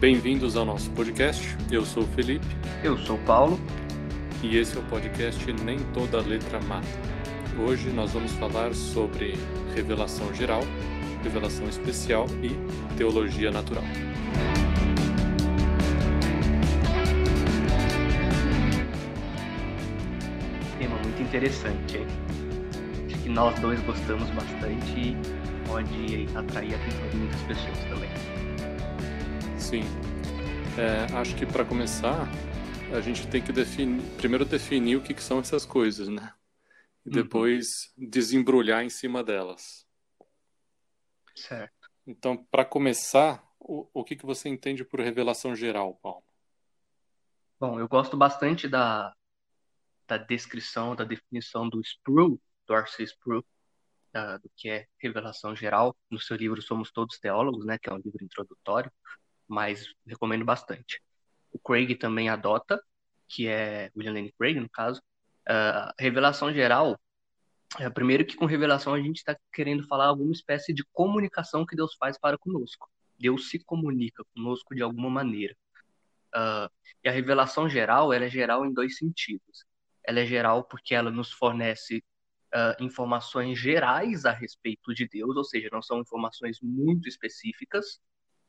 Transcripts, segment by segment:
Bem-vindos ao nosso podcast. Eu sou o Felipe. Eu sou o Paulo. E esse é o podcast Nem Toda Letra Mata. Hoje nós vamos falar sobre revelação geral, revelação especial e teologia natural. Tema muito interessante, hein? Acho que nós dois gostamos bastante e pode atrair a atenção de muitas pessoas também. Sim. É, acho que para começar, a gente tem que definir, primeiro definir o que, que são essas coisas, né? E uhum. depois uhum. desembrulhar em cima delas. Certo. Então, para começar, o, o que, que você entende por revelação geral, Paulo? Bom, eu gosto bastante da, da descrição, da definição do Sproul, do R.C. Sproul, da, do que é revelação geral, no seu livro Somos Todos Teólogos, né, que é um livro introdutório mas recomendo bastante. O Craig também adota, que é William Lane Craig, no caso. Uh, revelação geral, é, primeiro que com revelação a gente está querendo falar alguma espécie de comunicação que Deus faz para conosco. Deus se comunica conosco de alguma maneira. Uh, e a revelação geral, ela é geral em dois sentidos. Ela é geral porque ela nos fornece uh, informações gerais a respeito de Deus, ou seja, não são informações muito específicas,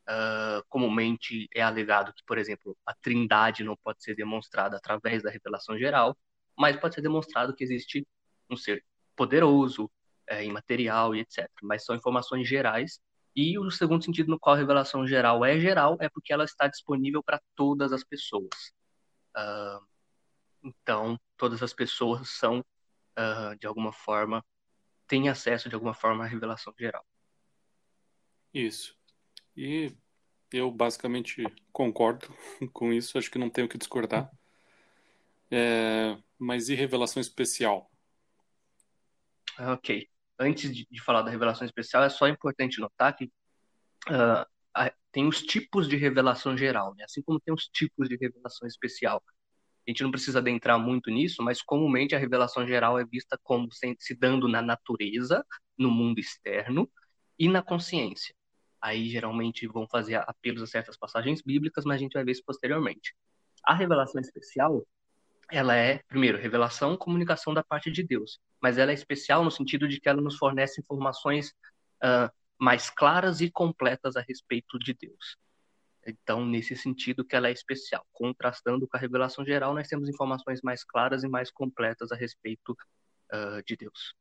Uh, comumente é alegado que, por exemplo, a trindade não pode ser demonstrada através da revelação geral, mas pode ser demonstrado que existe um ser poderoso, é, imaterial e etc. Mas são informações gerais. E o segundo sentido no qual a revelação geral é geral é porque ela está disponível para todas as pessoas. Uh, então, todas as pessoas são, uh, de alguma forma, têm acesso de alguma forma à revelação geral. Isso. E eu basicamente concordo com isso, acho que não tenho o que discordar. É, mas e revelação especial? Ok. Antes de, de, falar da revelação especial, é só importante notar que uh, tem os tipos de revelação geral, né? assim como tem os tipos de revelação especial. A gente não precisa adentrar muito nisso, mas comumente a revelação geral é vista como se dando na natureza, no mundo externo e na consciência. Aí geralmente vão fazer apelos a certas passagens bíblicas, mas a gente vai ver isso posteriormente. A revelação especial, ela é, primeiro, revelação, comunicação da parte de Deus, mas ela é especial no sentido de que ela nos fornece informações uh, mais claras e completas a respeito de Deus. Então, nesse sentido que ela é especial. Contrastando com a revelação geral, nós temos informações mais claras e mais completas a respeito uh, de Deus.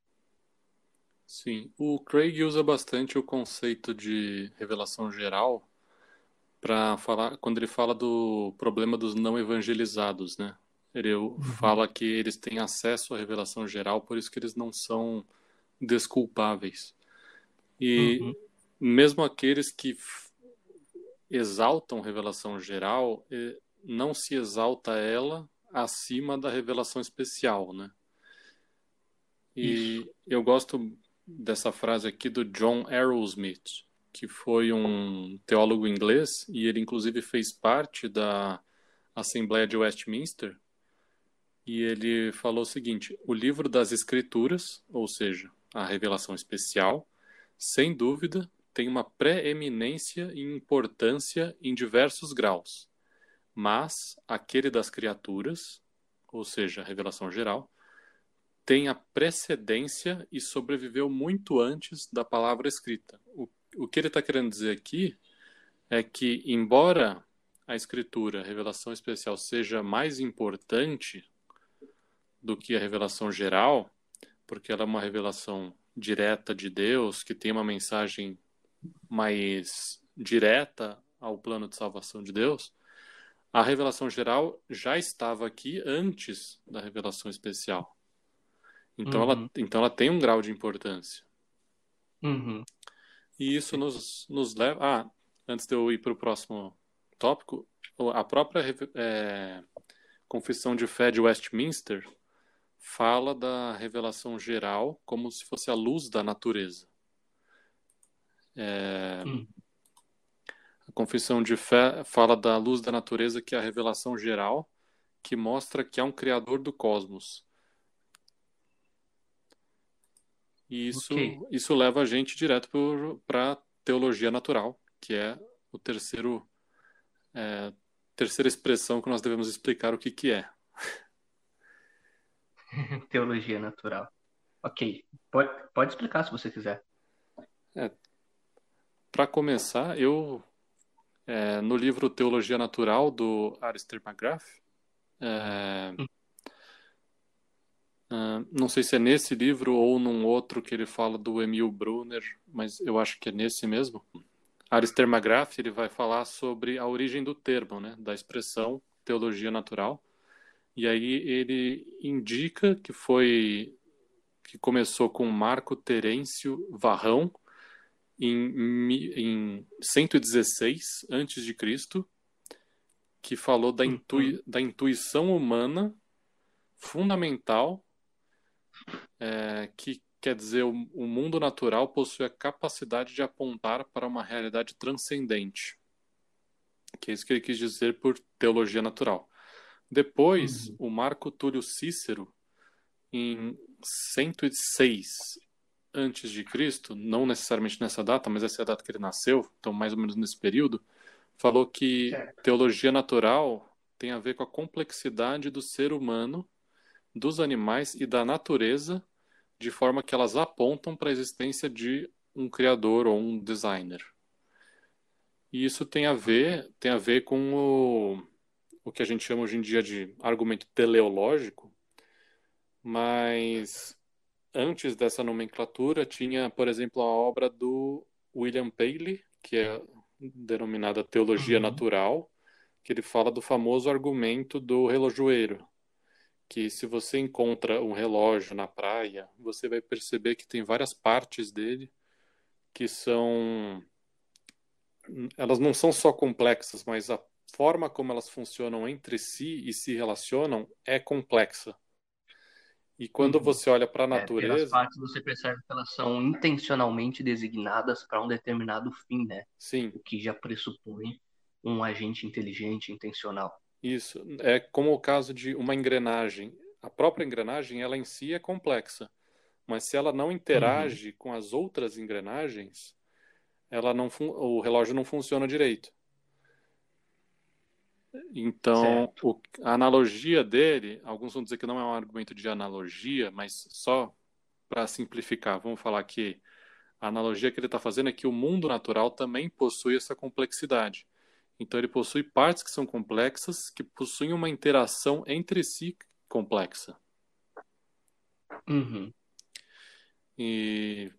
Sim, o Craig usa bastante o conceito de revelação geral para falar quando ele fala do problema dos não evangelizados, né? Ele uhum. fala que eles têm acesso à revelação geral, por isso que eles não são desculpáveis. E uhum. mesmo aqueles que exaltam revelação geral, não se exalta ela acima da revelação especial, né? E Isso. eu gosto dessa frase aqui do John Arrowsmith, que foi um teólogo inglês e ele inclusive fez parte da Assembleia de Westminster. E ele falou o seguinte: o livro das Escrituras, ou seja, a revelação especial, sem dúvida tem uma preeminência e importância em diversos graus. Mas aquele das criaturas, ou seja, a revelação geral, tem a precedência e sobreviveu muito antes da palavra escrita. O, o que ele está querendo dizer aqui é que, embora a escritura, a revelação especial, seja mais importante do que a revelação geral, porque ela é uma revelação direta de Deus, que tem uma mensagem mais direta ao plano de salvação de Deus, a revelação geral já estava aqui antes da revelação especial. Então, uhum. ela, então ela tem um grau de importância. Uhum. E isso nos, nos leva. Ah, antes de eu ir para o próximo tópico, a própria é, Confissão de Fé de Westminster fala da revelação geral como se fosse a luz da natureza. É, uhum. A Confissão de Fé fala da luz da natureza, que é a revelação geral, que mostra que há um Criador do cosmos E isso, okay. isso leva a gente direto para teologia natural, que é o terceiro é, terceira expressão que nós devemos explicar o que, que é. Teologia natural. Ok. Pode, pode explicar se você quiser. É, Para começar, eu é, no livro Teologia Natural do Alistair McGrath, é, hum. Uh, não sei se é nesse livro ou num outro que ele fala do Emil Brunner, mas eu acho que é nesse mesmo. McGrath ele vai falar sobre a origem do termo, né, da expressão teologia natural. E aí ele indica que foi que começou com Marco Terêncio Varrão em, em 116 antes de Cristo, que falou da, intui, uhum. da intuição humana fundamental é, que quer dizer o, o mundo natural possui a capacidade de apontar para uma realidade transcendente, que é isso que ele quis dizer por teologia natural. Depois, uhum. o Marco Túlio Cícero, em 106 antes de Cristo, não necessariamente nessa data, mas essa é a data que ele nasceu, então mais ou menos nesse período, falou que teologia natural tem a ver com a complexidade do ser humano dos animais e da natureza, de forma que elas apontam para a existência de um criador ou um designer. E isso tem a ver, tem a ver com o, o que a gente chama hoje em dia de argumento teleológico, mas antes dessa nomenclatura tinha, por exemplo, a obra do William Paley, que é denominada Teologia uhum. Natural, que ele fala do famoso argumento do relojoeiro, que se você encontra um relógio na praia, você vai perceber que tem várias partes dele que são elas não são só complexas, mas a forma como elas funcionam entre si e se relacionam é complexa. E quando uhum. você olha para a natureza, é, pelas partes você percebe que elas são intencionalmente designadas para um determinado fim, né? Sim. O que já pressupõe um agente inteligente, intencional. Isso. É como o caso de uma engrenagem. A própria engrenagem, ela em si é complexa. Mas se ela não interage uhum. com as outras engrenagens, ela não o relógio não funciona direito. Então, o, a analogia dele, alguns vão dizer que não é um argumento de analogia, mas só para simplificar, vamos falar que a analogia que ele está fazendo é que o mundo natural também possui essa complexidade. Então ele possui partes que são complexas, que possuem uma interação entre si complexa. Uhum. E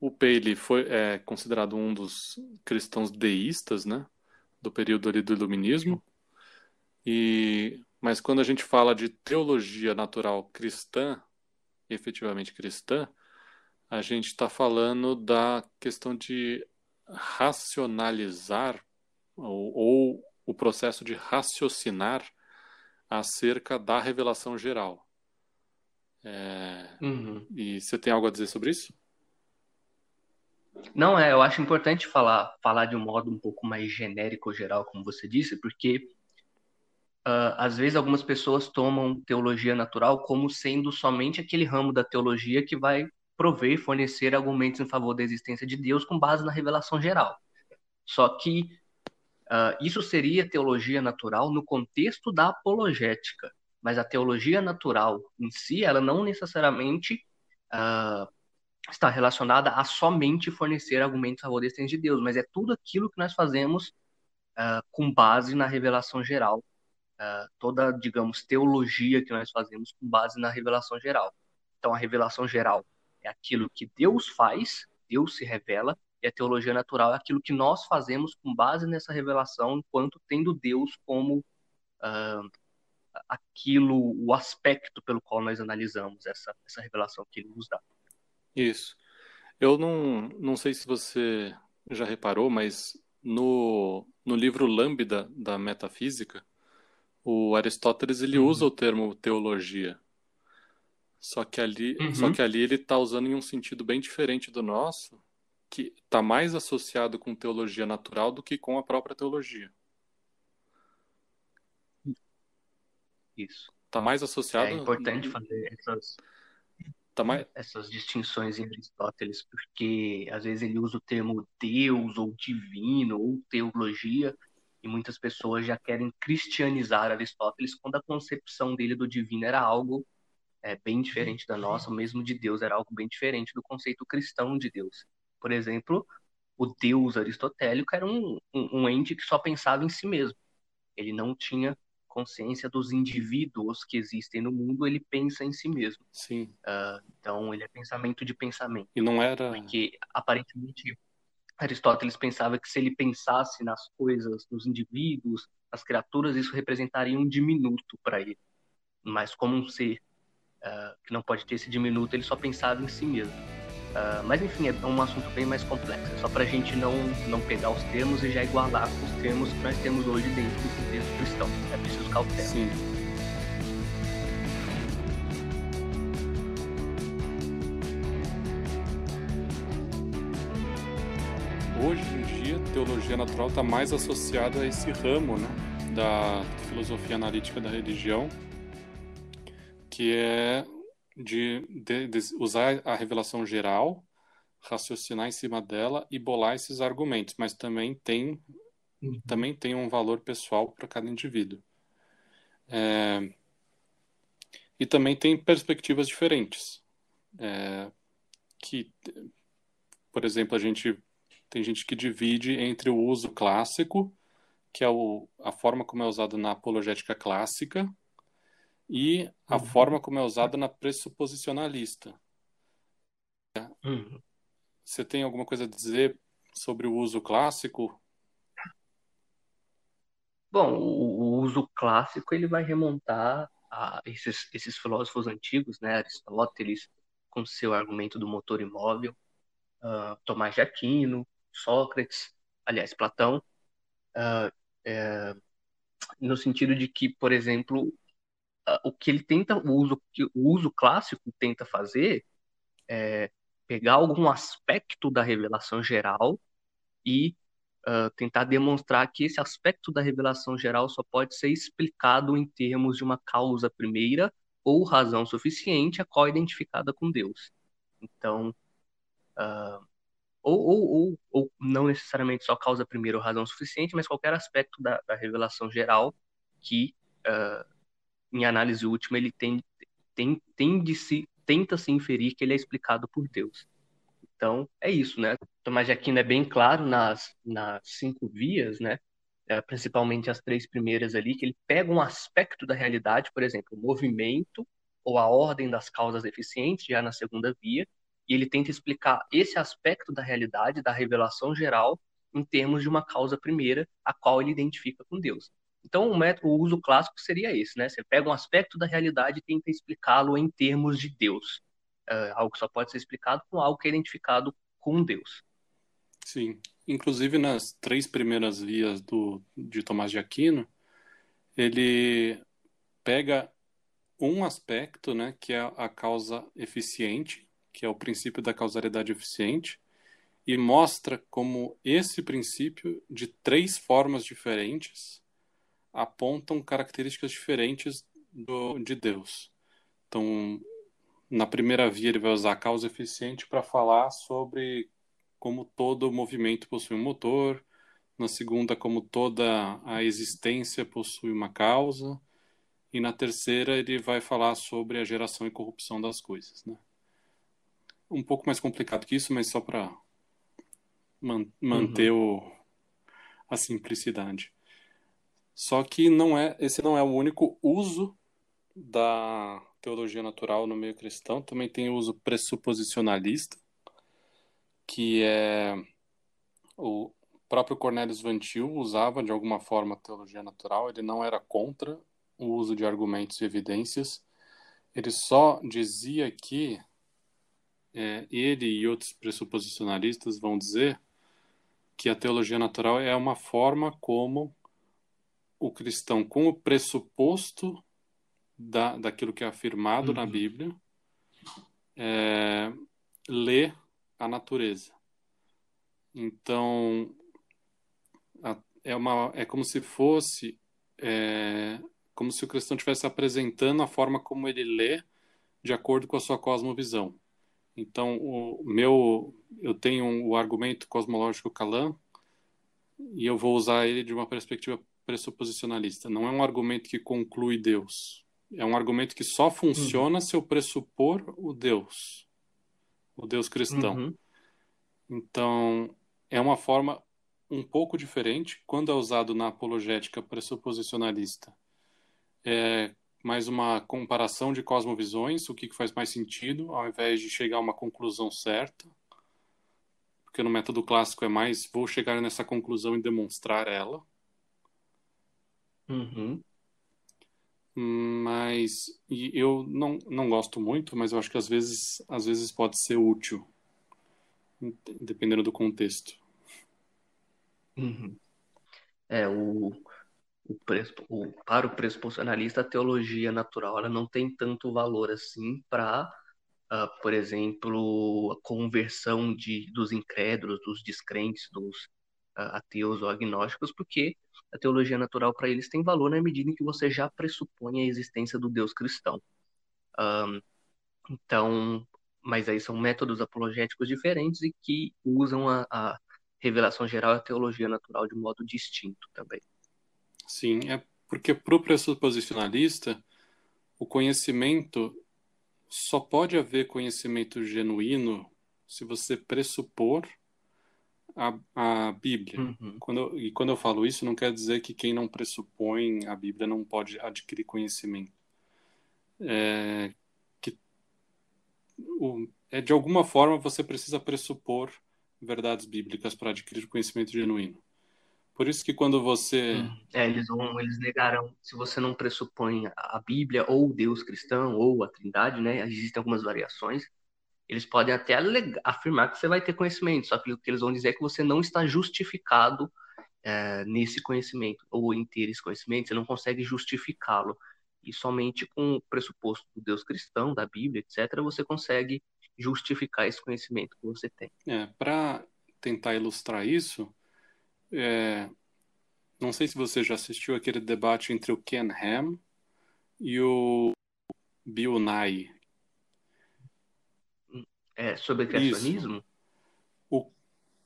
o Paley foi é, considerado um dos cristãos deístas, né, do período ali do Iluminismo. E mas quando a gente fala de teologia natural cristã, efetivamente cristã, a gente está falando da questão de racionalizar ou, ou o processo de raciocinar acerca da revelação geral. É... Uhum. E você tem algo a dizer sobre isso? Não, é, eu acho importante falar, falar de um modo um pouco mais genérico ou geral, como você disse, porque uh, às vezes algumas pessoas tomam teologia natural como sendo somente aquele ramo da teologia que vai prover e fornecer argumentos em favor da existência de Deus com base na revelação geral. Só que Uh, isso seria teologia natural no contexto da apologética, mas a teologia natural em si, ela não necessariamente uh, está relacionada a somente fornecer argumentos a favor da de Deus, mas é tudo aquilo que nós fazemos uh, com base na revelação geral, toda, digamos, teologia que nós fazemos com base na revelação geral. Então, a revelação geral é aquilo que Deus faz, Deus se revela, e a teologia natural é aquilo que nós fazemos com base nessa revelação, enquanto tendo Deus como uh, aquilo, o aspecto pelo qual nós analisamos essa, essa revelação que ele nos dá. Isso. Eu não, não sei se você já reparou, mas no, no livro Lambda da Metafísica, o Aristóteles ele uhum. usa o termo teologia. Só que ali, uhum. só que ali ele está usando em um sentido bem diferente do nosso, que está mais associado com teologia natural do que com a própria teologia. Isso. Está mais associado. É importante fazer essas, tá mais... essas distinções em Aristóteles, porque às vezes ele usa o termo Deus ou divino ou teologia E muitas pessoas já querem cristianizar Aristóteles quando a concepção dele do divino era algo é, bem diferente da nossa, mesmo de Deus era algo bem diferente do conceito cristão de Deus. Por exemplo, o Deus aristotélico era um, um, um ente que só pensava em si mesmo. Ele não tinha consciência dos indivíduos que existem no mundo, ele pensa em si mesmo. Sim. Uh, então, ele é pensamento de pensamento. E não era. Porque, aparentemente, Aristóteles pensava que se ele pensasse nas coisas, nos indivíduos, nas criaturas, isso representaria um diminuto para ele. Mas, como um ser uh, que não pode ter esse diminuto, ele só pensava em si mesmo. Uh, mas enfim, é um assunto bem mais complexo. É só para a gente não, não pegar os termos e já igualar com os termos que nós temos hoje dentro do contexto cristão. É preciso cautela. Sim. Hoje em dia, teologia natural está mais associada a esse ramo né, da filosofia analítica da religião, que é de, de, de, usar a revelação geral, raciocinar em cima dela e bolar esses argumentos, mas também tem uhum. também tem um valor pessoal para cada indivíduo. É, e também tem perspectivas diferentes. É, que, por exemplo, a gente tem gente que divide entre o uso clássico, que é o, a forma como é usado na apologética clássica, e a uhum. forma como é usada na pressuposicionalista. Uhum. Você tem alguma coisa a dizer sobre o uso clássico? Bom, o, uso clássico ele vai remontar a esses, esses filósofos antigos, né, Aristóteles com seu argumento do motor imóvel, uh, Tomás de Aquino, Sócrates, aliás, Platão, uh, é, no sentido de que, por exemplo, o que ele tenta, o uso, o uso clássico tenta fazer é pegar algum aspecto da revelação geral e uh, tentar demonstrar que esse aspecto da revelação geral só pode ser explicado em termos de uma causa primeira ou razão suficiente, a qual é identificada com Deus. Então, uh, ou, ou, ou, ou, não necessariamente só causa primeira ou razão suficiente, mas qualquer aspecto da, da revelação geral que uh, em análise última, ele tem, tem, tem de se, tenta se inferir que ele é explicado por Deus. Então, é isso, né? Tomás de Aquino é bem claro nas, nas cinco vias, né? É, principalmente as três primeiras ali, que ele pega um aspecto da realidade, por exemplo, o movimento ou a ordem das causas eficientes, já na segunda via, e ele tenta explicar esse aspecto da realidade, da revelação geral, em termos de uma causa primeira, a qual ele identifica com Deus. Então, o método, o uso clássico seria esse, né? Você pega um aspecto da realidade e tenta explicá-lo em termos de Deus. É, algo que só pode ser explicado com algo que é identificado com Deus. Sim. Inclusive, nas três primeiras vias do, de Tomás de Aquino, ele pega um aspecto, né, que é a causa eficiente, que é o princípio da causalidade eficiente, e mostra como esse princípio, de três formas diferentes, apontam características diferentes do, de Deus. Então, na primeira via, ele vai usar a causa eficiente para falar sobre como todo movimento possui um motor. Na segunda, como toda a existência possui uma causa. E na terceira, ele vai falar sobre a geração e corrupção das coisas. Né? Um pouco mais complicado que isso, mas só para man manter uhum. o, a simplicidade. Só que não é, esse não é o único uso da teologia natural no meio cristão, também tem o uso pressuposicionalista, que é o próprio Cornelius Van Til usava de alguma forma a teologia natural, ele não era contra o uso de argumentos e evidências, ele só dizia que é, ele e outros pressuposicionalistas vão dizer que a teologia natural é uma forma como o cristão com o pressuposto da, daquilo que é afirmado uhum. na Bíblia é, lê a natureza. Então a, é uma é como se fosse é, como se o cristão estivesse apresentando a forma como ele lê de acordo com a sua cosmovisão. Então o meu eu tenho o argumento cosmológico Kalam e eu vou usar ele de uma perspectiva pressuposicionalista. Não é um argumento que conclui Deus. É um argumento que só funciona uhum. se eu pressupor o Deus, o Deus cristão. Uhum. Então, é uma forma um pouco diferente quando é usado na apologética pressuposicionalista. É mais uma comparação de cosmovisões, o que faz mais sentido, ao invés de chegar a uma conclusão certa. Porque no método clássico é mais vou chegar nessa conclusão e demonstrar ela. Uhum. Mas eu não, não gosto muito, mas eu acho que às vezes, às vezes pode ser útil, dependendo do contexto. Uhum. É, o, o, o, para o pressuposicionalista, a teologia natural ela não tem tanto valor assim para, uh, ah, por exemplo, a conversão de, dos incrédulos, dos descrentes, dos uh, ateus ou agnósticos, porque a teologia natural para eles tem valor na medida em que você já pressupõe a existência do Deus cristão. Um, então, mas aí são métodos apologéticos diferentes e que usam a, a revelação geral e a teologia natural de modo distinto também. Sim, é porque para o pressuposicionalista, o conhecimento só pode haver conhecimento genuíno se você pressupor a, a Bíblia. Uhum. Quando e quando eu falo isso, não quer dizer que quem não pressupõe a Bíblia não pode adquirir conhecimento. É, que, o, é, de alguma forma você precisa pressupor verdades bíblicas para adquirir conhecimento genuíno. Por isso que quando você. Hum. É, eles vão, eles negarão. Se você não pressupõe a Bíblia ou Deus cristão ou a Trindade, né? Existem algumas variações eles podem até afirmar que você vai ter conhecimento, só que o que eles vão dizer é que você não está justificado é, nesse conhecimento, ou em ter esse conhecimento, você não consegue justificá-lo. E somente com o pressuposto do Deus cristão, da Bíblia, etc., você consegue justificar esse conhecimento que você tem. É, Para tentar ilustrar isso, é, não sei se você já assistiu aquele debate entre o Ken Ham e o Bill Nye, é, sobre criacionismo, o...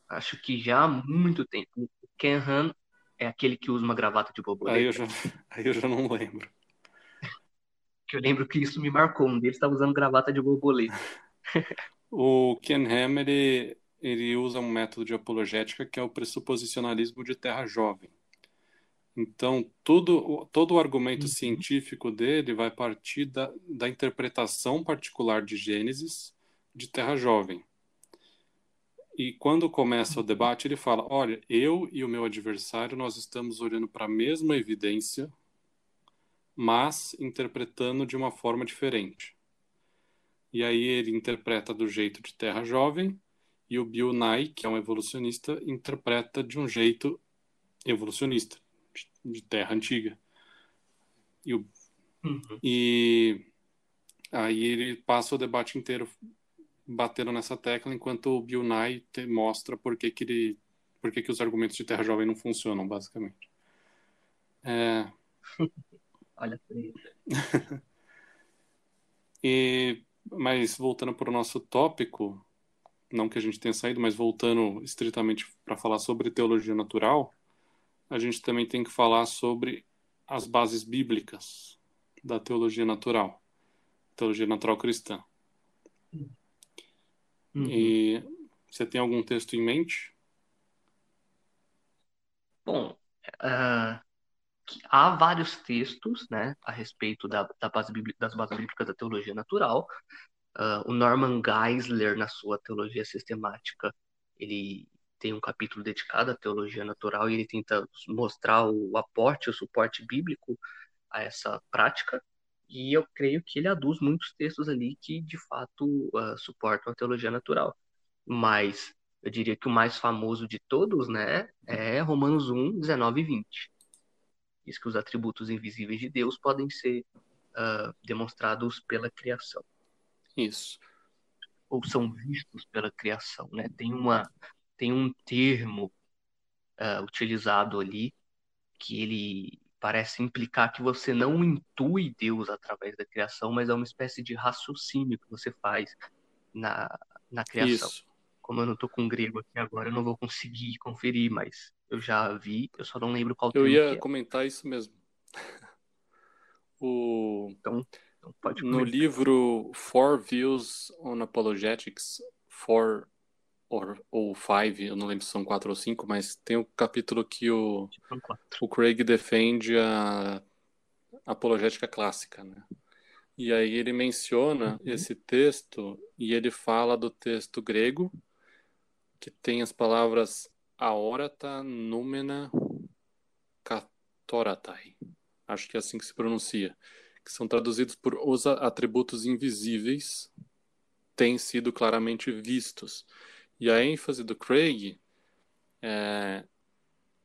acho que já há muito tempo. O Ken Han é aquele que usa uma gravata de borboleta. Aí eu já, aí eu já não lembro. que eu lembro que isso me marcou. Um deles estava usando gravata de borboleta. o Ken Ham, ele, ele usa um método de apologética que é o pressuposicionalismo de terra jovem. Então, tudo, todo o argumento uhum. científico dele vai partir da, da interpretação particular de Gênesis de Terra Jovem. E quando começa o debate, ele fala: Olha, eu e o meu adversário, nós estamos olhando para a mesma evidência, mas interpretando de uma forma diferente. E aí ele interpreta do jeito de Terra Jovem, e o Bill Nye, que é um evolucionista, interpreta de um jeito evolucionista, de Terra Antiga. E, o, uhum. e aí ele passa o debate inteiro batendo nessa tecla, enquanto o Bill Nye mostra por que, que, ele, por que, que os argumentos de Terra Jovem não funcionam, basicamente. É... Olha e Mas voltando para o nosso tópico, não que a gente tenha saído, mas voltando estritamente para falar sobre teologia natural, a gente também tem que falar sobre as bases bíblicas da teologia natural, teologia natural cristã. Uhum. E você tem algum texto em mente? Bom, uh, há vários textos né, a respeito da, da base bíblica, das bases bíblicas da teologia natural. Uh, o Norman Geisler, na sua teologia sistemática, ele tem um capítulo dedicado à teologia natural e ele tenta mostrar o aporte, o suporte bíblico a essa prática. E eu creio que ele aduz muitos textos ali que, de fato, uh, suportam a teologia natural. Mas eu diria que o mais famoso de todos, né, é Romanos 1, 19 e 20. Diz que os atributos invisíveis de Deus podem ser uh, demonstrados pela criação. Isso. Ou são vistos pela criação, né? Tem, uma, tem um termo uh, utilizado ali que ele parece implicar que você não intui Deus através da criação, mas é uma espécie de raciocínio que você faz na, na criação. Isso. como eu não tô com grego aqui agora, eu não vou conseguir conferir, mas eu já vi, eu só não lembro qual Eu ia é. comentar isso mesmo. O... Então, então pode No livro Four Views on Apologetics, Four or, ou Five, eu não lembro se são quatro ou cinco, mas tem o capítulo que o, o Craig defende a apologética clássica, né? E aí ele menciona Uhum. esse texto e ele fala do texto grego, que tem as palavras aorata, númena, katoratai. Acho que é assim que se pronuncia. Que são traduzidos por os atributos invisíveis têm sido claramente vistos. E a ênfase do Craig é,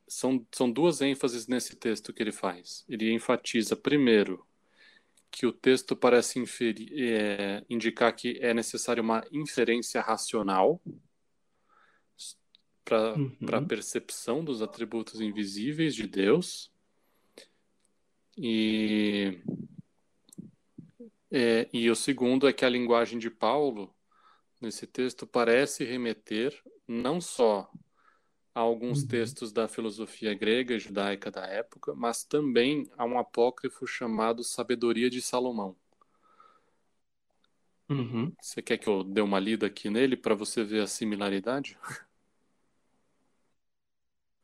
são, são duas ênfases nesse texto que ele faz. Ele enfatiza, primeiro, que o texto parece inferir, é, indicar que é necessária uma inferência racional para Uhum. a percepção dos atributos invisíveis de Deus. E, é, e o segundo é que a linguagem de Paulo, nesse texto, parece remeter não só a alguns Uhum. textos da filosofia grega e judaica da época, mas também a um apócrifo chamado Sabedoria de Salomão. Uhum. Você quer que eu dê uma lida aqui nele para você ver a similaridade?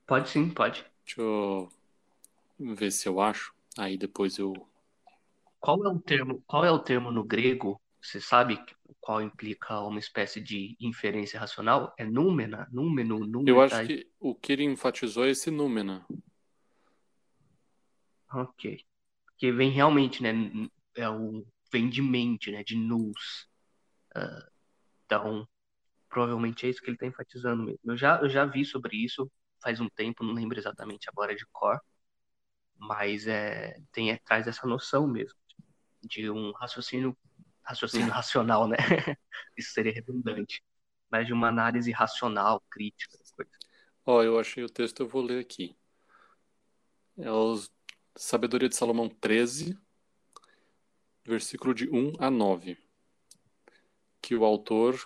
Pode sim, pode. Deixa eu ver se eu acho. Aí depois eu. Qual é o termo, qual é o termo no grego? Você sabe qual implica uma espécie de inferência racional? É númena, númeno, Eu acho que o que ele enfatizou é esse númena. Ok. Porque vem realmente, né? É o vem de mente, né? De nous. Ah, então, provavelmente é isso que ele está enfatizando mesmo. Eu já, eu já vi sobre isso faz um tempo, não lembro exatamente agora de cor, mas é, tem, é, traz essa noção mesmo de um raciocínio, raciocínio racional, né? Isso seria redundante, mas de uma análise racional, crítica. Ó, eu achei o texto, eu vou ler aqui. É o Sabedoria de Salomão 13, versículo de 1 a 9. Que o autor,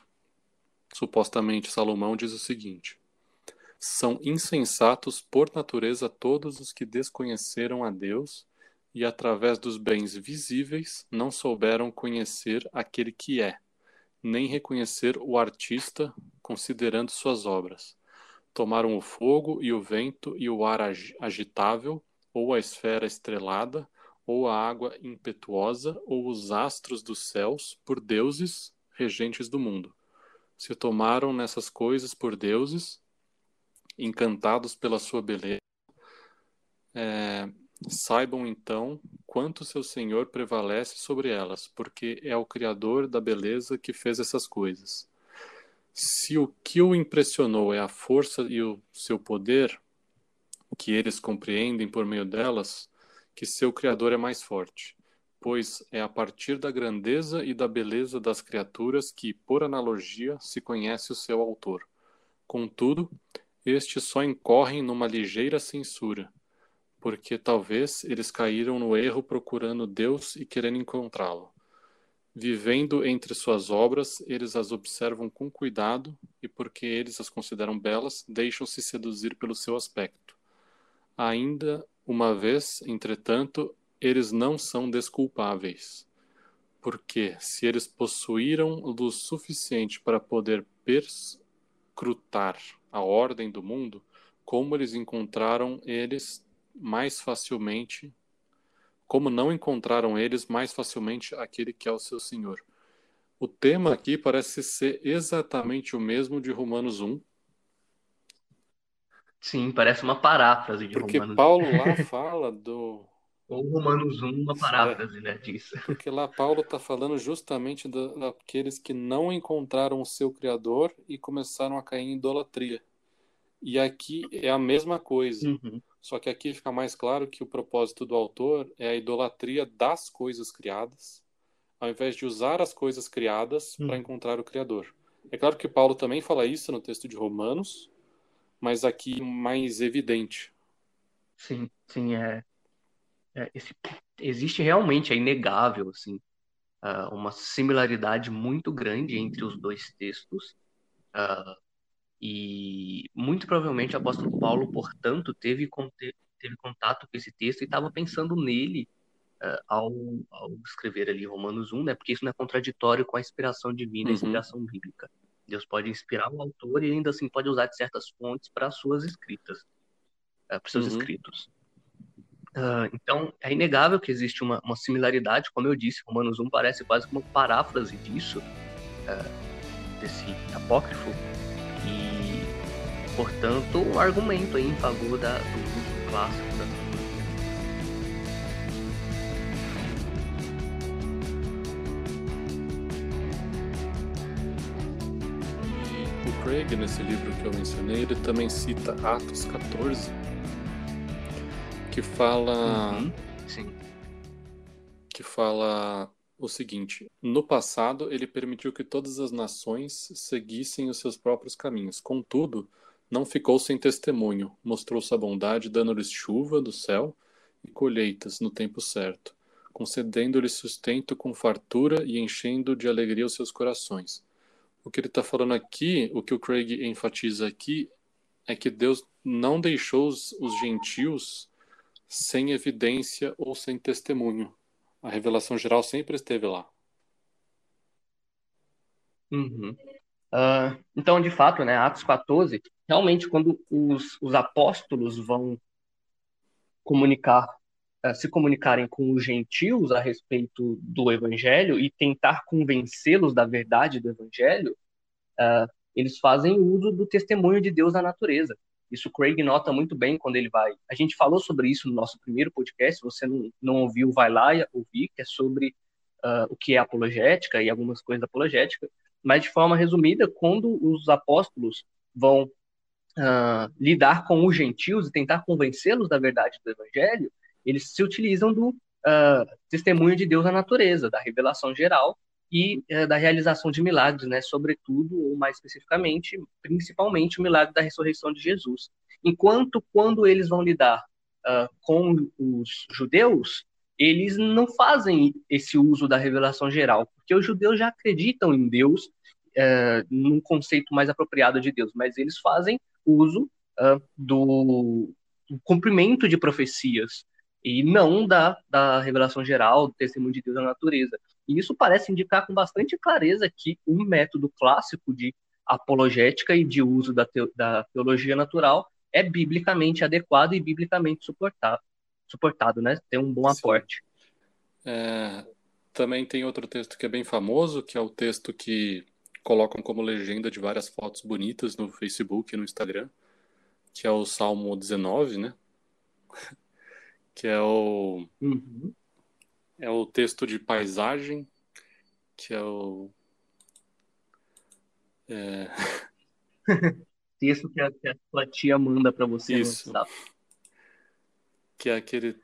supostamente Salomão, diz o seguinte: São insensatos por natureza todos os que desconheceram a Deus e, através dos bens visíveis, não souberam conhecer aquele que é, nem reconhecer o artista, considerando suas obras. Tomaram o fogo e o vento e o ar ag- agitável, ou a esfera estrelada, ou a água impetuosa, ou os astros dos céus, por deuses regentes do mundo. Se tomaram nessas coisas por deuses, encantados pela sua beleza, é, saibam então quanto seu Senhor prevalece sobre elas, porque é o Criador da beleza que fez essas coisas. Se o que o impressionou é a força e o seu poder, que eles compreendem por meio delas, que seu Criador é mais forte, pois é a partir da grandeza e da beleza das criaturas que, por analogia, se conhece o seu autor. Contudo, estes só incorrem numa ligeira censura, porque talvez eles caíram no erro procurando Deus e querendo encontrá-lo. Vivendo entre suas obras, eles as observam com cuidado e, porque eles as consideram belas, deixam-se seduzir pelo seu aspecto. Ainda uma vez, entretanto, eles não são desculpáveis, porque se eles possuíram luz suficiente para poder perscrutar a ordem do mundo, como eles encontraram eles mais facilmente, como não encontraram eles mais facilmente aquele que é o seu Senhor. O tema aqui parece ser exatamente o mesmo de Romanos 1, Sim, parece uma paráfrase de porque Romanos Paulo lá fala do. ou Romanos 1, uma É, paráfrase, né, disso. porque lá Paulo está falando justamente da- daqueles que não encontraram o seu Criador e começaram a cair em idolatria. E aqui é a mesma coisa. Uhum. Só que aqui fica mais claro que o propósito do autor é a idolatria das coisas criadas, ao invés de usar as coisas criadas para Hum. encontrar o Criador. É claro que Paulo também fala isso no texto de Romanos, mas aqui mais evidente. Sim, sim, é, é, esse- existe realmente, é inegável, assim, ah, uma similaridade muito grande entre os dois textos, ah, E muito provavelmente o apóstolo Paulo, portanto, teve, teve contato com esse texto e estava pensando nele uh, ao, ao, escrever ali Romanos 1, né? Porque isso não é contraditório com a inspiração divina, a uhum. inspiração bíblica. Deus pode inspirar o autor e ainda assim pode usar de certas fontes para suas escritas, uh, para seus uhum. escritos. Uh, então, é inegável que existe uma, uma, similaridade, como eu disse, Romanos 1 parece quase como uma paráfrase disso, uh, desse apócrifo, e, portanto, um argumento em favor da, do uso clássico da O Craig, nesse livro que eu mencionei, ele também cita Atos 14, que fala. Uhum. Sim. Que fala o seguinte: No passado, ele permitiu que todas as nações seguissem os seus próprios caminhos. Contudo, não ficou sem testemunho. Mostrou sua bondade, dando-lhes chuva do céu e colheitas no tempo certo, concedendo-lhes sustento com fartura e enchendo de alegria os seus corações. O que ele está falando aqui, o que o Craig enfatiza aqui, é que Deus não deixou os, os gentios sem evidência ou sem testemunho. A revelação geral sempre esteve lá. Uhum. Uh, então, de fato, né, Atos 14, realmente, quando os, os apóstolos vão comunicar, uh, se comunicarem com os gentios a respeito do evangelho e tentar convencê-los da verdade do evangelho, uh, eles fazem uso do testemunho de Deus na natureza. Isso Craig nota muito bem quando ele vai. A gente falou sobre isso no nosso primeiro podcast. Se você não, não ouviu, vai lá e ouvir, que é sobre uh, o que é apologética e algumas coisas apologética. Mas, de forma resumida, quando os apóstolos vão uh, lidar com os gentios e tentar convencê-los da verdade do evangelho, eles se utilizam do uh, testemunho de Deus na natureza, da revelação geral, e é, da realização de milagres, né? Sobretudo, ou mais especificamente, principalmente o milagre da ressurreição de Jesus. Enquanto quando eles vão lidar uh, com os judeus, eles não fazem esse uso da revelação geral, porque os judeus já acreditam em Deus, uh, num conceito mais apropriado de Deus, mas eles fazem uso uh, do, do cumprimento de profecias e não da, da revelação geral, do testemunho de Deus na natureza. E isso parece indicar com bastante clareza que um método clássico de apologética e de uso da, da teologia natural é biblicamente adequado e biblicamente suportado, suportado né? Tem um bom Sim. aporte. É, também tem outro texto que é bem famoso, que é o texto que colocam como legenda de várias fotos bonitas no Facebook e no Instagram, que é o Salmo 19, né? que é o uhum é o texto de paisagem, que é o. É... texto que a, que a tia manda para você Isso. no Que é aquele.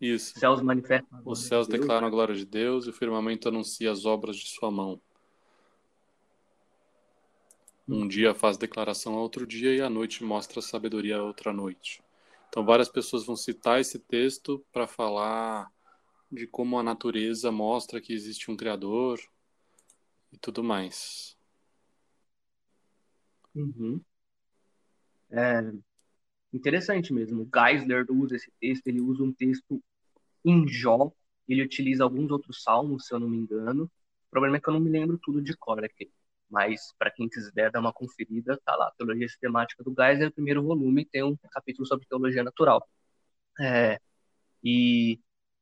Isso. Os céus manifestam. Os céus de declaram a glória de Deus e o firmamento anuncia as obras de sua mão. Um dia faz declaração a outro dia e a noite mostra sabedoria a outra noite. Então, várias pessoas vão citar esse texto para falar de como a natureza mostra que existe um Criador e tudo mais. Uhum. É interessante mesmo. O Geisler usa esse texto, ele usa um texto em Jó, ele utiliza alguns outros salmos, se eu não me engano. O problema é que eu não me lembro tudo de cor aqui. Mas, para quem quiser dar uma conferida, tá lá. Teologia Sistemática do Geisler, primeiro volume, tem um capítulo sobre teologia natural. É, e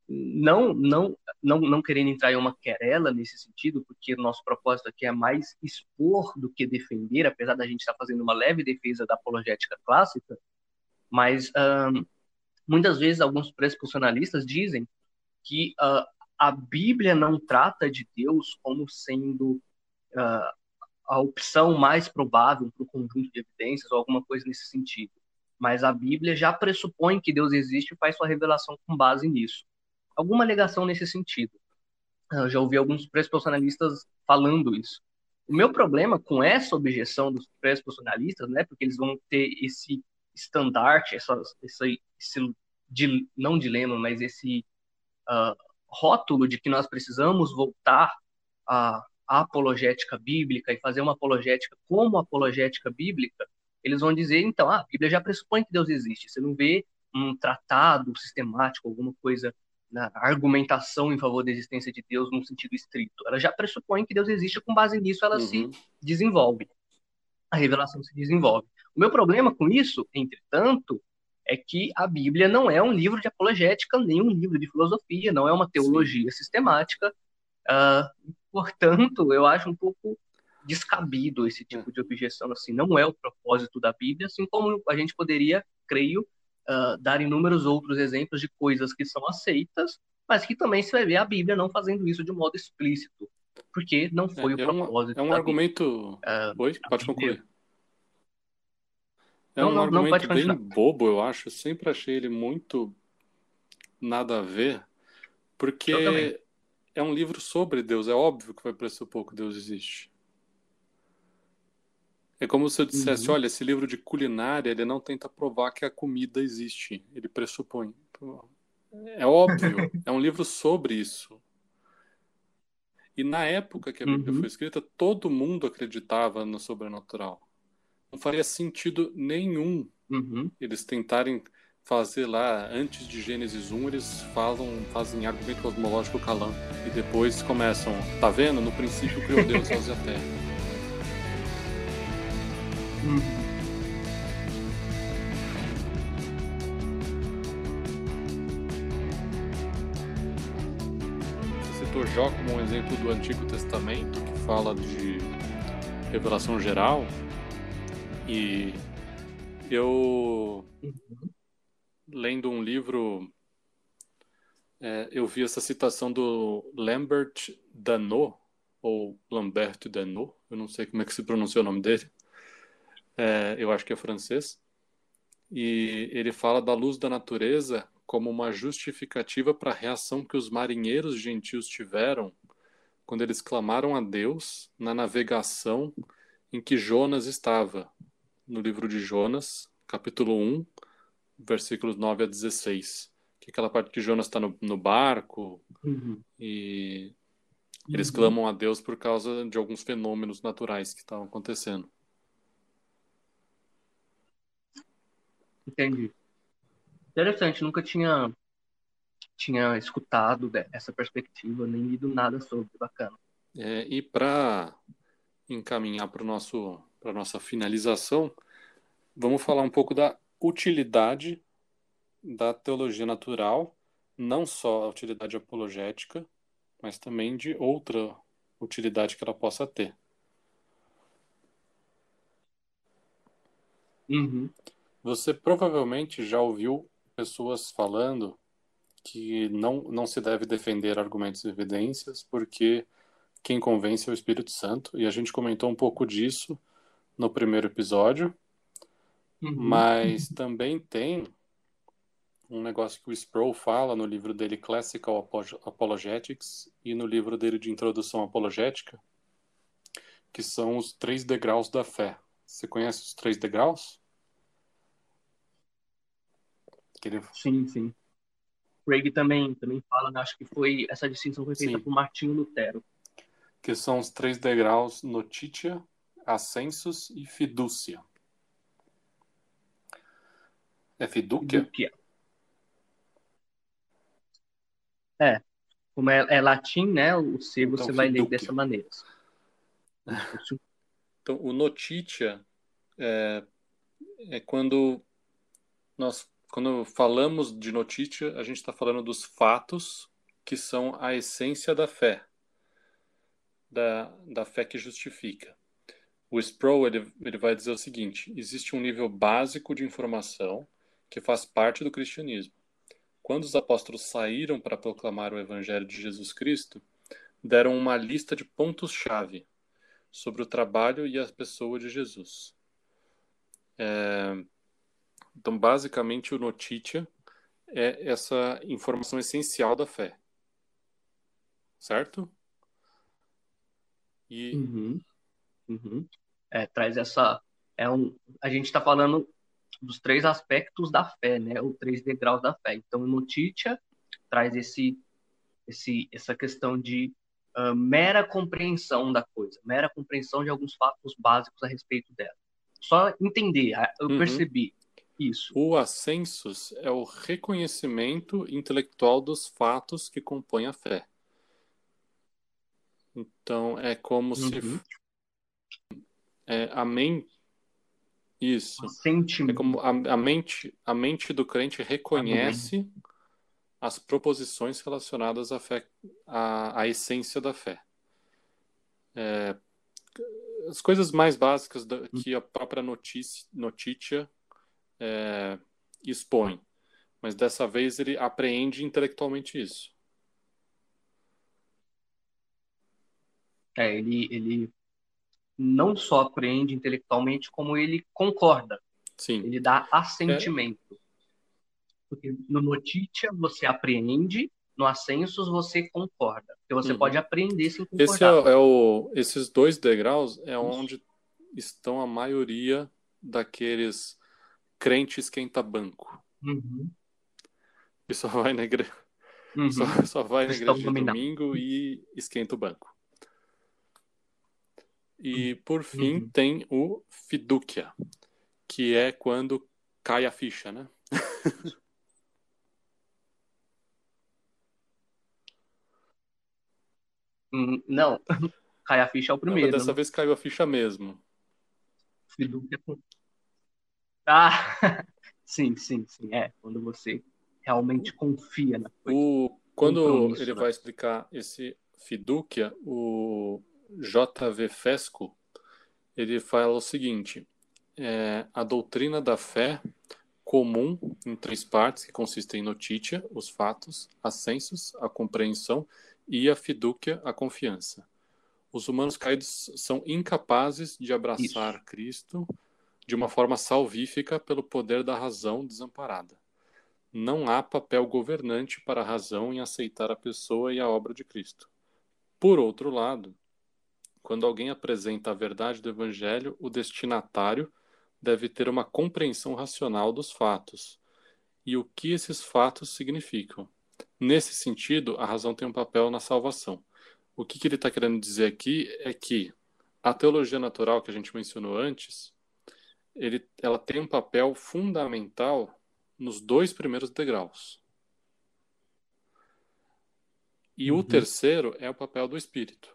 não, não, não, não querendo entrar em uma querela nesse sentido, porque o nosso propósito aqui é mais expor do que defender, apesar da gente estar fazendo uma leve defesa da apologética clássica, mas um, muitas vezes alguns pressuposicionalistas dizem que uh, a Bíblia não trata de Deus como sendo uh, a opção mais provável para o conjunto de evidências ou alguma coisa nesse sentido. Mas a Bíblia já pressupõe que Deus existe e faz sua revelação com base nisso alguma alegação nesse sentido. Eu já ouvi alguns pressuposicionalistas falando isso. O meu problema com essa objeção dos pressuposicionalistas, né, porque eles vão ter esse estandarte, essa, esse, esse não dilema, mas esse uh, rótulo de que nós precisamos voltar apologética bíblica e fazer uma apologética como apologética bíblica, eles vão dizer, então, ah, a Bíblia já pressupõe que Deus existe. Você não vê um tratado sistemático, alguma coisa na argumentação em favor da existência de Deus no sentido estrito. Ela já pressupõe que Deus existe, com base nisso ela uhum. se desenvolve. A revelação se desenvolve. O meu problema com isso, entretanto, é que a Bíblia não é um livro de apologética, nem um livro de filosofia, não é uma teologia Sim. sistemática. Uh, portanto, eu acho um pouco descabido esse tipo de objeção. Assim, não é o propósito da Bíblia, assim como a gente poderia, creio, uh, dar inúmeros outros exemplos de coisas que são aceitas, mas que também se vai ver a Bíblia não fazendo isso de modo explícito, porque não foi é, o propósito. É um, é um argumento. Uh, Oi, pode concluir. É não, um não, argumento não bem bobo, eu acho. Eu sempre achei ele muito nada a ver, porque é um livro sobre Deus. É óbvio que vai pressupor que Deus existe. É como se eu dissesse, uhum. olha, esse livro de culinária, ele não tenta provar que a comida existe, ele pressupõe. É óbvio, é um livro sobre isso. E na época que a Bíblia uhum. foi escrita, todo mundo acreditava no sobrenatural. Não faria sentido nenhum uhum. eles tentarem fazer lá, antes de Gênesis 1, eles falam, fazem argumento cosmológico calão. E depois começam, tá vendo? No princípio criou Deus céus e a terra. Você citou Jó como um exemplo do Antigo Testamento, que fala de revelação geral. E eu, lendo um livro, é, eu vi essa citação do Lambert Danot, ou Lambert Danot, eu não sei como é que se pronuncia o nome dele, é, eu acho que é francês, e ele fala da luz da natureza como uma justificativa para a reação que os marinheiros gentios tiveram quando eles clamaram a Deus na navegação em que Jonas estava, no livro de Jonas, capítulo 1, versículos 9 a 16. Que é aquela parte que Jonas está no, no, barco uhum. e eles uhum. clamam a Deus por causa de alguns fenômenos naturais que estavam acontecendo. Entendi. Interessante, nunca tinha tinha escutado essa perspectiva, nem lido nada sobre, bacana. É, e para encaminhar para nosso para nossa finalização, vamos falar um pouco da utilidade da teologia natural, não só a utilidade apologética, mas também de outra utilidade que ela possa ter. Uhum. Você provavelmente já ouviu pessoas falando que não, não se deve defender argumentos e evidências porque quem convence é o Espírito Santo, e a gente comentou um pouco disso no primeiro episódio, uhum. mas também tem um negócio que o Sproul fala no livro dele Classical Apologetics e no livro dele de Introdução Apologética, que são os três degraus da fé. Você conhece os três degraus? Ele... Sim, sim. Craig também, também fala, né? acho que foi essa distinção foi feita sim. por Martinho Lutero. Que são os três degraus notitia, ascensus e fidúcia. É? Fidúcia. É, como é, é, latim, né? O C então, você vai ler dessa maneira. Então, o notitia é, é quando nós quando falamos de notícia, a gente está falando dos fatos que são a essência da fé, da, da fé que justifica. O Sproul ele, ele vai dizer o seguinte: existe um nível básico de informação que faz parte do cristianismo. Quando os apóstolos saíram para proclamar o evangelho de Jesus Cristo, deram uma lista de pontos-chave sobre o trabalho e a pessoa de Jesus. É, então, basicamente, o notícia é essa informação essencial da fé. Certo? E... Uhum. Uhum. É, traz essa. É um, a gente está falando dos três aspectos da fé, né? Os três degraus da fé. Então, o notícia traz esse, esse, essa questão de uh, mera compreensão da coisa, mera compreensão de alguns fatos básicos a respeito dela. Só entender, ah, eu uhum. percebi isso. O ascensus é o reconhecimento intelectual dos fatos que compõem a fé. Então é como uhum. se é, a mente isso Sentimento. é como a, a, mente a mente do crente reconhece as proposições relacionadas à fé à, à essência da fé é, as coisas mais básicas da, hum. que a própria notícia notícia é, expõe. Mas dessa vez ele apreende intelectualmente isso. É, ele, ele não só apreende intelectualmente, como ele concorda. Sim. Ele dá assentimento. É. Porque no notícia você apreende, no ascensos você concorda. Porque você uhum. pode aprender sem concordar. Esse é, é, o, esses dois degraus é Isso. onde estão a maioria daqueles crente esquenta banco. Uhum. E só vai na igreja. Uhum. Só, só, vai na igreja de domingo e esquenta o banco. E por fim uhum. tem o fidúquia, que é quando cai a ficha, né? Hum, não, cai a ficha é o primeiro. Não, dessa né? vez caiu a ficha mesmo. Fidúquia ah, sim, sim, sim. É, quando você realmente confia na coisa. O, quando ele né? vai explicar esse fiducia, o J.V. Fesco, ele fala o seguinte, é, a doutrina da fé comum em três partes, que consistem em notícia, os fatos, ascensos, a compreensão, e a fidúcia, a confiança. Os humanos caídos são incapazes de abraçar Isso. Cristo de uma forma salvífica pelo poder da razão desamparada. Não há papel governante para a razão em aceitar a pessoa e a obra de Cristo. Por outro lado, quando alguém apresenta a verdade do Evangelho, o destinatário deve ter uma compreensão racional dos fatos e o que esses fatos significam. Nesse sentido, a razão tem um papel na salvação. O que, que ele está querendo dizer aqui é que a teologia natural que a gente mencionou antes ele, ela tem um papel fundamental nos dois primeiros degraus. E uhum. o terceiro é o papel do espírito.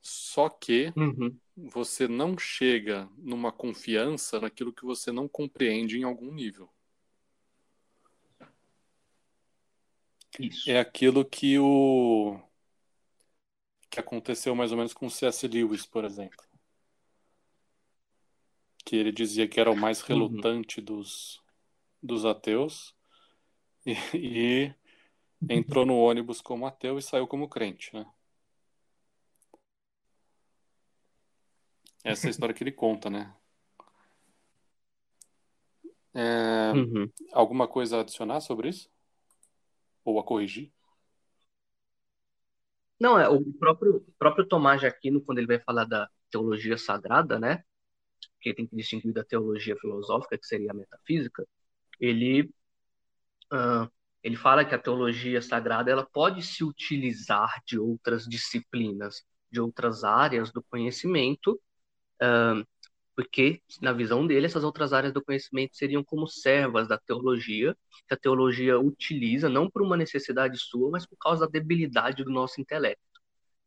Só que uhum. você não chega numa confiança naquilo que você não compreende em algum nível. Isso. É aquilo que o que aconteceu mais ou menos com C.S. Lewis, por exemplo que ele dizia que era o mais uhum. relutante uhum. dos, dos ateus, e, e, entrou no ônibus como ateu e saiu como crente, né? Essa é a história que ele conta, né? É, uhum. Alguma coisa a adicionar sobre isso? Ou a corrigir? Não, é o próprio, próprio Tomás de Aquino, quando ele vai falar da teologia sagrada, né? que tem que distinguir da teologia filosófica, que seria a metafísica, ele, uh, ele fala que a teologia sagrada ela pode se utilizar de outras disciplinas, de outras áreas do conhecimento, porque, na visão dele, essas outras áreas do conhecimento seriam como servas da teologia, que a teologia utiliza não por uma necessidade sua, mas por causa da debilidade do nosso intelecto.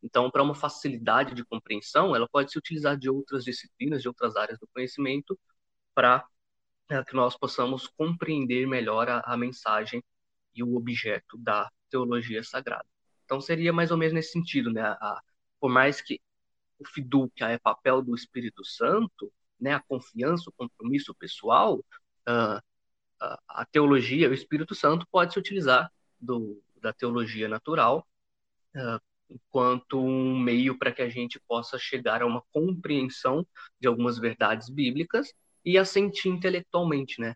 Então, para uma facilidade de compreensão, ela pode se utilizar de outras disciplinas, de outras áreas do conhecimento, para é, que nós possamos compreender melhor a, a, mensagem e o objeto da teologia sagrada. Então, seria mais ou menos nesse sentido, né? A, por mais que o fiducia é papel do Espírito Santo, né? A confiança, o compromisso pessoal, uh, a teologia, o Espírito Santo pode se utilizar do, da teologia natural uh, enquanto um meio para que a gente possa chegar a uma compreensão de algumas verdades bíblicas e assentir intelectualmente, né?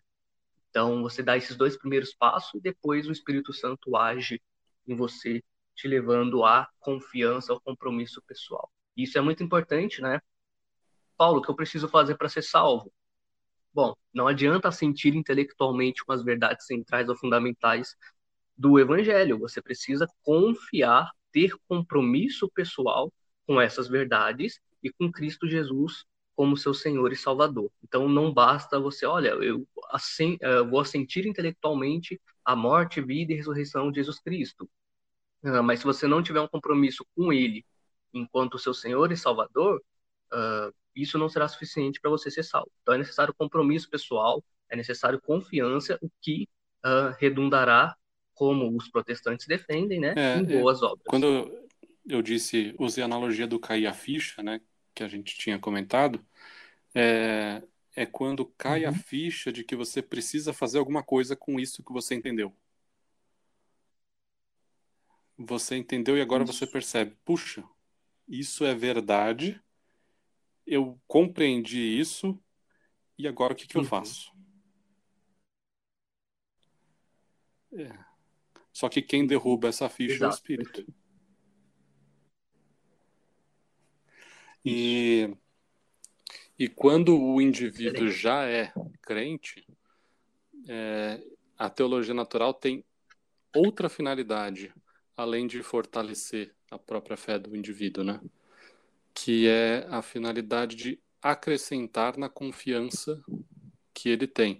Então, você dá esses dois primeiros passos e depois o Espírito Santo age em você, te levando à confiança, ao compromisso pessoal. Isso é muito importante, né? Paulo, o que eu preciso fazer para ser salvo? Bom, não adianta sentir intelectualmente umas verdades centrais ou fundamentais do evangelho. Você precisa confiar, ter compromisso pessoal com essas verdades e com Cristo Jesus como seu Senhor e Salvador. Então não basta você, olha, eu assim, vou assentir intelectualmente a morte, vida e ressurreição de Jesus Cristo. Uh, mas se você não tiver um compromisso com Ele enquanto seu Senhor e Salvador, uh, isso não será suficiente para você ser salvo. Então é necessário compromisso pessoal, é necessário confiança, o que uh, redundará, como os protestantes defendem, né, é, em é, boas obras. Quando eu disse, usei a analogia do cair a ficha, né, que a gente tinha comentado, é, é quando cai uhum. a ficha de que você precisa fazer alguma coisa com isso que você entendeu. Você entendeu e agora isso. você percebe, puxa, isso é verdade, eu compreendi isso, e agora o que, que uhum. eu faço? É. Só que quem derruba essa ficha Exato. é o espírito. E, e quando o indivíduo já é crente, é, a teologia natural tem outra finalidade, além de fortalecer a própria fé do indivíduo, né? Que é a finalidade de acrescentar na confiança que ele tem.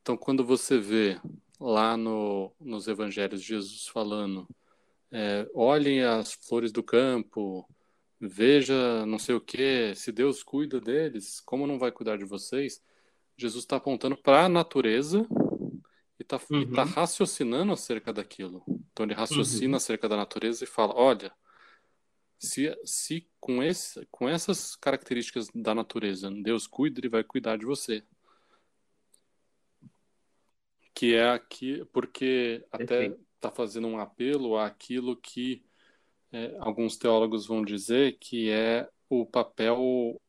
Então, quando você vê lá no, nos evangelhos Jesus falando, é, olhem as flores do campo, veja não sei o que, se Deus cuida deles, como não vai cuidar de vocês? Jesus está apontando para a natureza e está uhum. tá raciocinando acerca daquilo. Então ele raciocina uhum. acerca da natureza e fala: olha, se, se com, esse, com essas características da natureza Deus cuida, ele vai cuidar de você. Que é aqui, porque até está fazendo um apelo àquilo que é, alguns teólogos vão dizer que é o papel,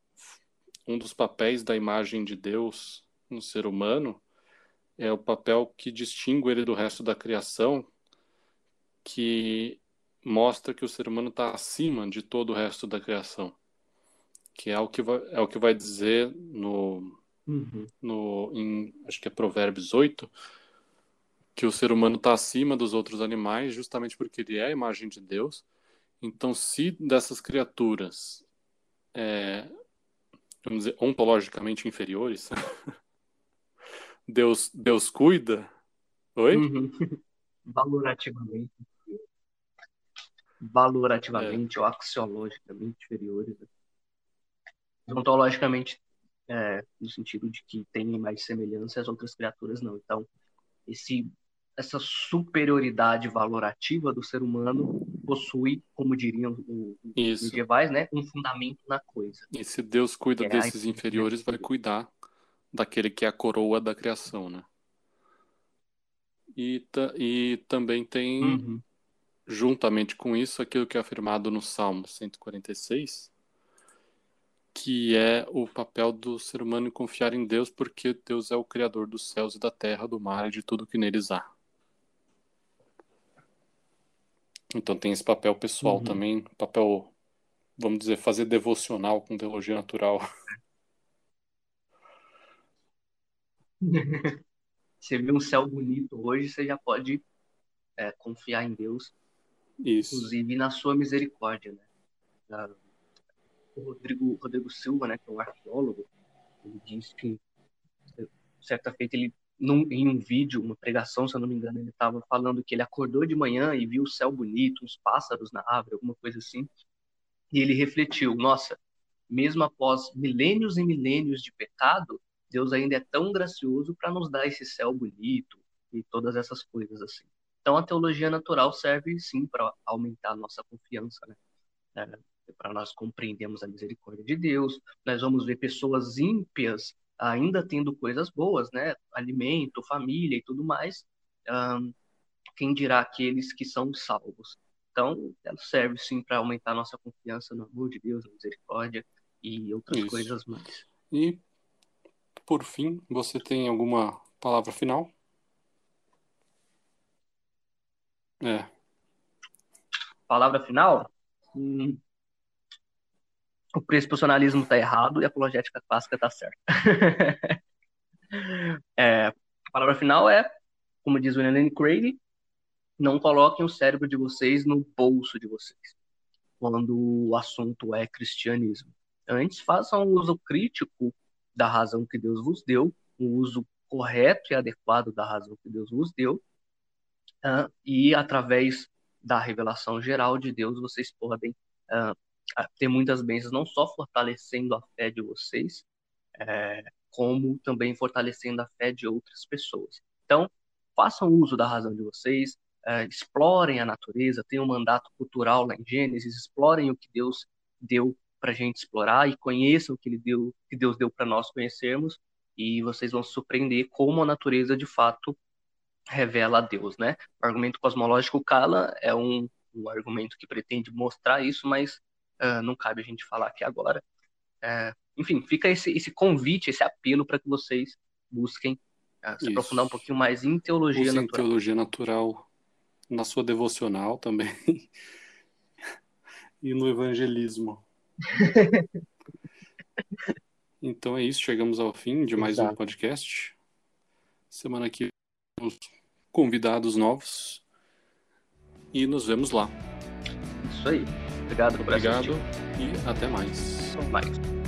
um dos papéis da imagem de Deus no ser humano, é o papel que distingue ele do resto da criação, que mostra que o ser humano está acima de todo o resto da criação, que é o que vai, é o que vai dizer no Uhum. No, em, acho que é Provérbios 8, que o ser humano está acima dos outros animais justamente porque ele é a imagem de Deus. Então, se dessas criaturas, é, vamos dizer, ontologicamente inferiores, Deus, Deus cuida. Oi? Uhum. Valorativamente. Valorativamente é. ou axiologicamente inferiores. Ontologicamente é, no sentido de que tem mais semelhança às outras criaturas, não. Então, esse, essa superioridade valorativa do ser humano possui, como diriam os medievais, né, um fundamento na coisa. E se Deus cuida é desses inferiores, vai cuidar daquele que é a coroa da criação, né? E, e também tem, uhum. Juntamente com isso, aquilo que é afirmado no Salmo 146, que é o papel do ser humano em confiar em Deus, porque Deus é o criador dos céus e da terra, do mar e de tudo que neles há. Então tem esse papel pessoal uhum. também, papel, vamos dizer, fazer devocional com teologia natural. Você viu um céu bonito hoje, você já pode é, confiar em Deus, Isso. inclusive na sua misericórdia, né? o Rodrigo, Rodrigo Silva, né, que é um arqueólogo, ele disse que certa feita ele num, em um vídeo, uma pregação, se eu não me engano, ele estava falando que ele acordou de manhã e viu o céu bonito, uns pássaros na árvore, alguma coisa assim, e ele refletiu: nossa, mesmo após milênios e milênios de pecado, Deus ainda é tão gracioso para nos dar esse céu bonito e todas essas coisas assim. Então a teologia natural serve sim para aumentar a nossa confiança, né? É, para nós compreendermos a misericórdia de Deus. Nós vamos ver pessoas ímpias ainda tendo coisas boas, né? Alimento, família e tudo mais. Um, quem dirá aqueles que são salvos? Então, ela serve sim para aumentar a nossa confiança no amor de Deus, na misericórdia e outras Isso. coisas mais. E, por fim, você tem alguma palavra final? É. Palavra final? Hum, o pressuposicionalismo está errado e a apologética clássica está certa. é, a palavra final é, como diz o Lane Craig, não coloquem o cérebro de vocês no bolso de vocês, quando o assunto é cristianismo. Antes, façam um uso crítico da razão que Deus vos deu, um uso correto e adequado da razão que Deus vos deu, uh, e através da revelação geral de Deus, vocês podem uh, ter muitas bênçãos, não só fortalecendo a fé de vocês, é, como também fortalecendo a fé de outras pessoas. Então, façam uso da razão de vocês, explorem a natureza, tem um mandato cultural lá em Gênesis, explorem o que Deus deu para a gente explorar e conheçam o que, ele deu, que Deus deu para nós conhecermos, e vocês vão se surpreender como a natureza de fato revela a Deus, né? O argumento cosmológico Kala é um, um argumento que pretende mostrar isso, mas uh, não cabe a gente falar aqui agora. Uh, enfim, fica esse, esse convite, esse apelo para que vocês busquem uh, se isso. aprofundar um pouquinho mais em teologia Busquem natural. teologia natural na sua devocional também e no evangelismo. então é isso, chegamos ao fim de mais Exato. um podcast. Semana que temos convidados novos e nos vemos lá. Isso aí. Obrigado por Obrigado e até mais. Até mais.